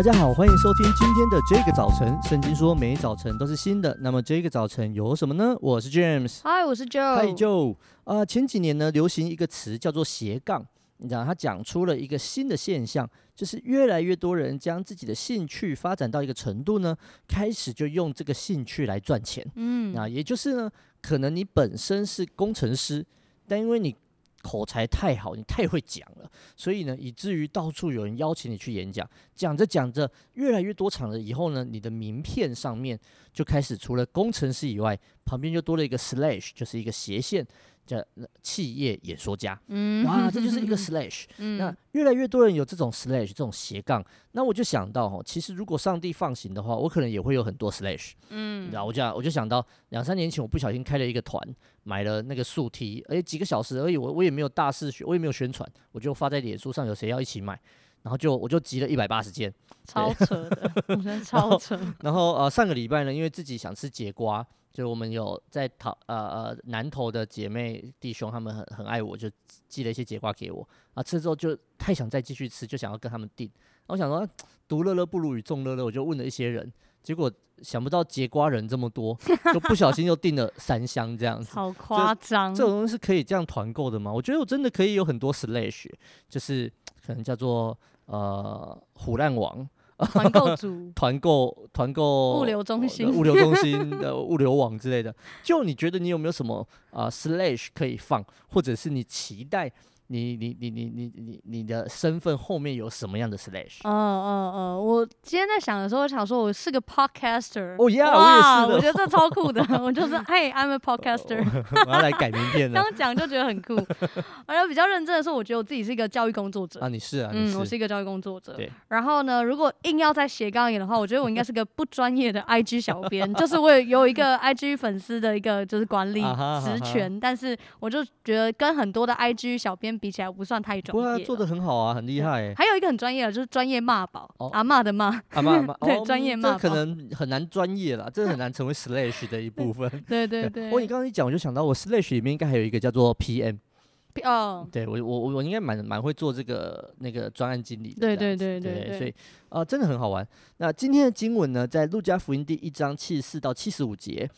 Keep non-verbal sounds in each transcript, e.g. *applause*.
大家好，欢迎收听今天的这个早晨。圣经说，每一早晨都是新的。那么这个早晨有什么呢？我是 James，嗨，我是 Joe，嗨 Joe。啊，前几年呢，流行一个词叫做斜杠。你知道，他讲出了一个新的现象，就是越来越多人将自己的兴趣发展到一个程度呢，开始就用这个兴趣来赚钱。嗯，啊，也就是呢，可能你本身是工程师，但因为你口才太好，你太会讲了，所以呢，以至于到处有人邀请你去演讲。讲着讲着，越来越多场了以后呢，你的名片上面就开始除了工程师以外，旁边就多了一个 slash，就是一个斜线。叫企业演说家，嗯，哇，*laughs* 这就是一个 slash，嗯，那越来越多人有这种 slash 这种斜杠，那我就想到哦，其实如果上帝放行的话，我可能也会有很多 slash，嗯，然后我就我就想到两三年前我不小心开了一个团，买了那个速梯，而且几个小时而已，我我也没有大肆宣，我也没有宣传，我就发在脸书上，有谁要一起买，然后就我就集了一百八十件，超扯的，我觉得超扯。*laughs* 然后呃上个礼拜呢，因为自己想吃节瓜。就我们有在讨呃呃南投的姐妹弟兄，他们很很爱我，就寄了一些节瓜给我啊。吃了之后就太想再继续吃，就想要跟他们订。我想说，*tsk* 独乐乐不如与众乐乐，我就问了一些人，结果想不到节瓜人这么多，就不小心又订了三箱这样子。好夸张！这种东西是可以这样团购的吗？我觉得我真的可以有很多 slash，就是可能叫做呃虎烂王。团购组、*laughs* 团购、团购、物流中心、物流中心的 *laughs* 物流网之类的，就你觉得你有没有什么啊、呃、slash 可以放，或者是你期待？你你你你你你你的身份后面有什么样的 slash？嗯嗯嗯，我今天在想的时候，我想说我是个 podcaster。哦呀，我也是。我觉得这超酷的，*laughs* 我就是嘿，I'm a podcaster。我要来改名片 *laughs* 了。刚讲就觉得很酷，而且比较认真的是，我觉得我自己是一个教育工作者。啊，你是啊，嗯，我是一个教育工作者。对。然后呢，如果硬要再斜杠一点的话，我觉得我应该是个不专业的 IG 小编，就是我有一个 IG 粉丝的一个就是管理职权，但是我就觉得跟很多的 IG 小编比起来，不算太专业。不过他做的很好啊，很厉害。还有一个很专业的，就是专业骂宝，阿骂的骂，阿骂骂，*laughs* 对，专业骂。这可能很难专业啦，这很难成为 slash 的一部分。*laughs* 对对对。不过你刚刚一讲，我就想到我 slash 里面应该还有一个叫做 PM。哦。对我我我应该蛮蛮会做这个那个专案经理的。对对对对。所以啊，真的很好玩。那今天的经文呢，在路加福音第一章七十四到七十五节。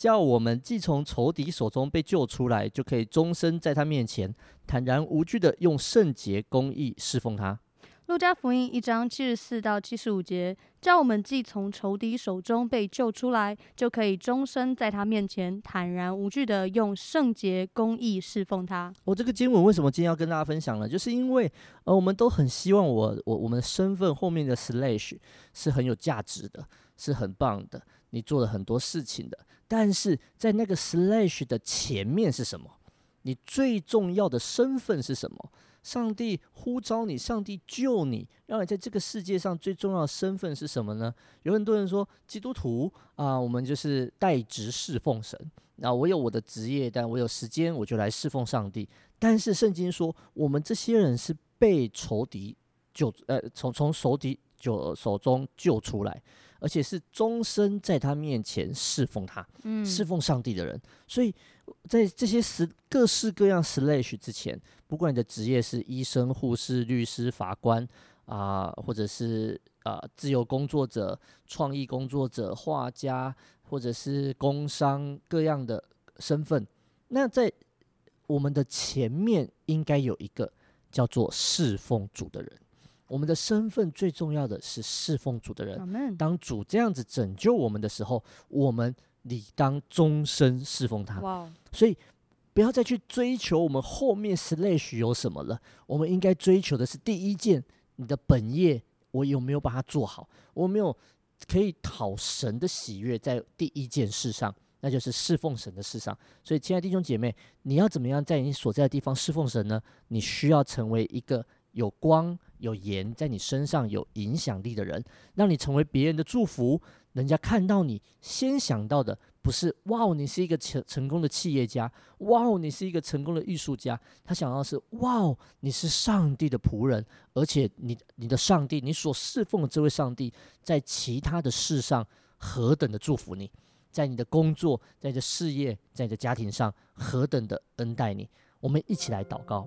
叫我们既从仇敌手中被救出来，就可以终身在他面前坦然无惧的用圣洁公义侍奉他。路加福音一章七十四到七十五节，叫我们既从仇敌手中被救出来，就可以终身在他面前坦然无惧的用圣洁公义侍奉他。我这个经文为什么今天要跟大家分享呢？就是因为呃，我们都很希望我我我们的身份后面的 slash 是很有价值的，是很棒的，你做了很多事情的。但是在那个 slash 的前面是什么？你最重要的身份是什么？上帝呼召你，上帝救你，让你在这个世界上最重要的身份是什么呢？有很多人说基督徒啊，我们就是代职侍奉神。那我有我的职业，但我有时间我就来侍奉上帝。但是圣经说，我们这些人是被仇敌救，呃，从从仇敌就手中救出来。而且是终身在他面前侍奉他，嗯，侍奉上帝的人。所以在这些十各式各样 slash 之前，不管你的职业是医生、护士、律师、法官啊、呃，或者是啊、呃、自由工作者、创意工作者、画家，或者是工商各样的身份，那在我们的前面应该有一个叫做侍奉主的人。我们的身份最重要的是侍奉主的人。当主这样子拯救我们的时候，我们理当终身侍奉他。所以不要再去追求我们后面 slash 有什么了。我们应该追求的是第一件，你的本业我有没有把它做好？我没有可以讨神的喜悦在第一件事上，那就是侍奉神的事上。所以，亲爱的弟兄姐妹，你要怎么样在你所在的地方侍奉神呢？你需要成为一个有光。有盐在你身上有影响力的人，让你成为别人的祝福。人家看到你，先想到的不是“哇哦，你是一个成成功的企业家”，“哇哦，你是一个成功的艺术家”，他想到的是“哇哦，你是上帝的仆人”，而且你你的上帝，你所侍奉的这位上帝，在其他的事上何等的祝福你，在你的工作、在你的事业、在你的家庭上何等的恩待你。我们一起来祷告。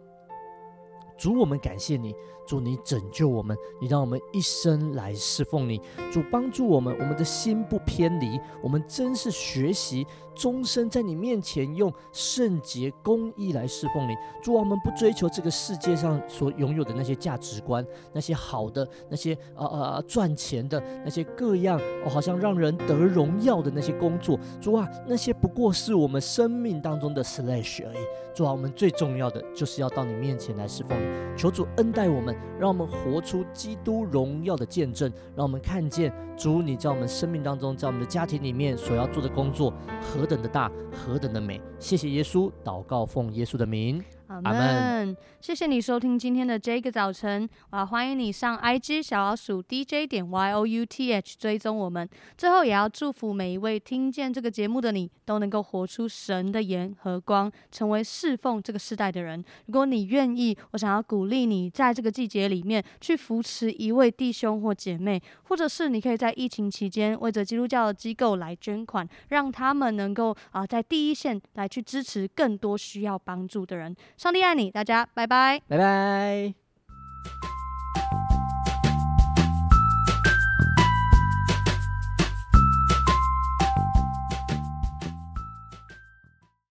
主，我们感谢你。主，你拯救我们，你让我们一生来侍奉你。主，帮助我们，我们的心不偏离。我们真是学习终身在你面前用圣洁公义来侍奉你。主啊，我们不追求这个世界上所拥有的那些价值观，那些好的，那些呃呃赚钱的，那些各样，好像让人得荣耀的那些工作。主啊，那些不过是我们生命当中的 slash 而已。主啊，我们最重要的就是要到你面前来侍奉。求主恩待我们。让我们活出基督荣耀的见证，让我们看见主你在我们生命当中，在我们的家庭里面所要做的工作何等的大，何等的美。谢谢耶稣，祷告奉耶稣的名。阿门。谢谢你收听今天的这个早晨，我要欢迎你上 IG 小老鼠 DJ 点 YOUTH 追踪我们。最后也要祝福每一位听见这个节目的你，都能够活出神的盐和光，成为侍奉这个世代的人。如果你愿意，我想要鼓励你在这个季节里面去扶持一位弟兄或姐妹，或者是你可以在疫情期间为着基督教的机构来捐款，让他们能够啊、在第一线来去支持更多需要帮助的人。上帝爱你，大家拜拜，拜拜。